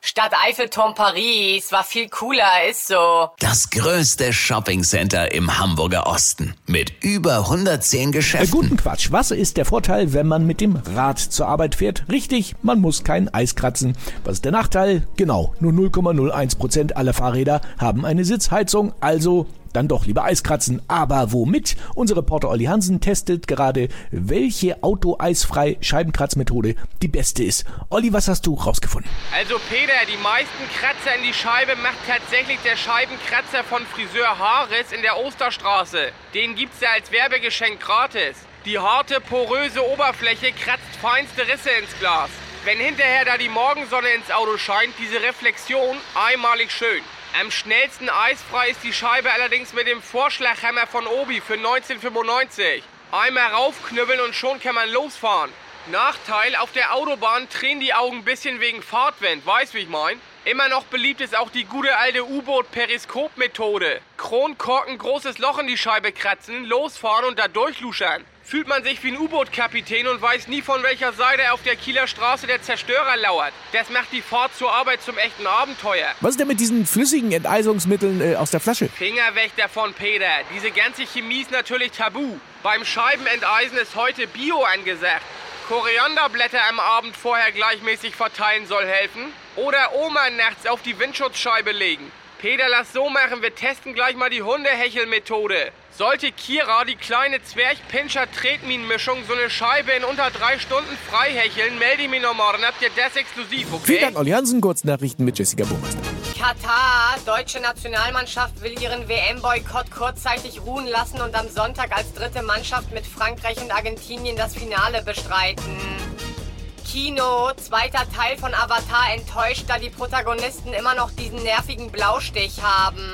Stadt Eiffelturm Paris war viel cooler, ist so. Das größte Shoppingcenter im Hamburger Osten mit über 110 Äh, Geschäften. guten Quatsch. Was ist der Vorteil, wenn man mit dem Rad zur Arbeit fährt? Richtig, man muss kein Eis kratzen. Was ist der Nachteil? Genau, nur 0,01% aller Fahrräder haben eine Sitzheizung, also dann doch lieber Eis kratzen. Aber womit? Unser Reporter Olli Hansen testet gerade, welche autoeisfrei Scheibenkratzmethode die beste ist. Olli, was hast du rausgefunden? Also Peter, die meisten Kratzer in die Scheibe macht tatsächlich der Scheibenkratzer von Friseur Haares in der Osterstraße. Den gibt's ja als Werbegeschenk gratis. Die harte, poröse Oberfläche kratzt feinste Risse ins Glas. Wenn hinterher da die Morgensonne ins Auto scheint, diese Reflexion einmalig schön. Am schnellsten eisfrei ist die Scheibe allerdings mit dem Vorschlaghammer von Obi für 1995. Einmal raufknüppeln und schon kann man losfahren. Nachteil, auf der Autobahn tränen die Augen ein bisschen wegen Fahrtwind, weißt wie ich mein? Immer noch beliebt ist auch die gute alte U-Boot-Periskop-Methode. Kronkorken, großes Loch in die Scheibe kratzen, losfahren und da durchluschern. Fühlt man sich wie ein U-Boot-Kapitän und weiß nie von welcher Seite auf der Kieler Straße der Zerstörer lauert. Das macht die Fahrt zur Arbeit zum echten Abenteuer. Was ist denn mit diesen flüssigen Enteisungsmitteln äh, aus der Flasche? Finger weg davon, Peter. Diese ganze Chemie ist natürlich tabu. Beim Scheibenenteisen ist heute Bio angesagt. Korianderblätter am Abend vorher gleichmäßig verteilen soll helfen. Oder Oma nachts auf die Windschutzscheibe legen. Peter, lass so machen, wir testen gleich mal die Hundehechelmethode. Sollte Kira, die kleine Zwergpinscher-Tretminenmischung, so eine Scheibe in unter drei Stunden frei hecheln, melde ich mich noch morgen. Habt ihr das exklusiv, okay? Vielen Dank, Olli Hansen. Kurznachrichten mit Jessica Burmeister. Katar, deutsche Nationalmannschaft will ihren WM-Boykott kurzzeitig ruhen lassen und am Sonntag als dritte Mannschaft mit Frankreich und Argentinien das Finale bestreiten. Kino, zweiter Teil von Avatar enttäuscht, da die Protagonisten immer noch diesen nervigen Blaustich haben.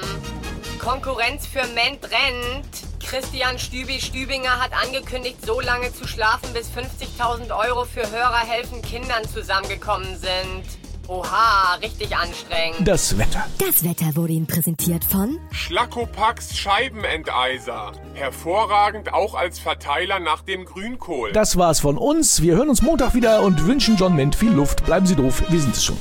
Konkurrenz für Ment rennt. Christian Stübi-Stübinger hat angekündigt, so lange zu schlafen, bis 50.000 Euro für Hörer helfen Kindern zusammengekommen sind. Oha, richtig anstrengend. Das Wetter. Das Wetter wurde Ihnen präsentiert von Schlackopax Scheibenenteiser. Hervorragend auch als Verteiler nach dem Grünkohl. Das war's von uns. Wir hören uns Montag wieder und wünschen John Ment viel Luft. Bleiben Sie doof, wir sind es schon.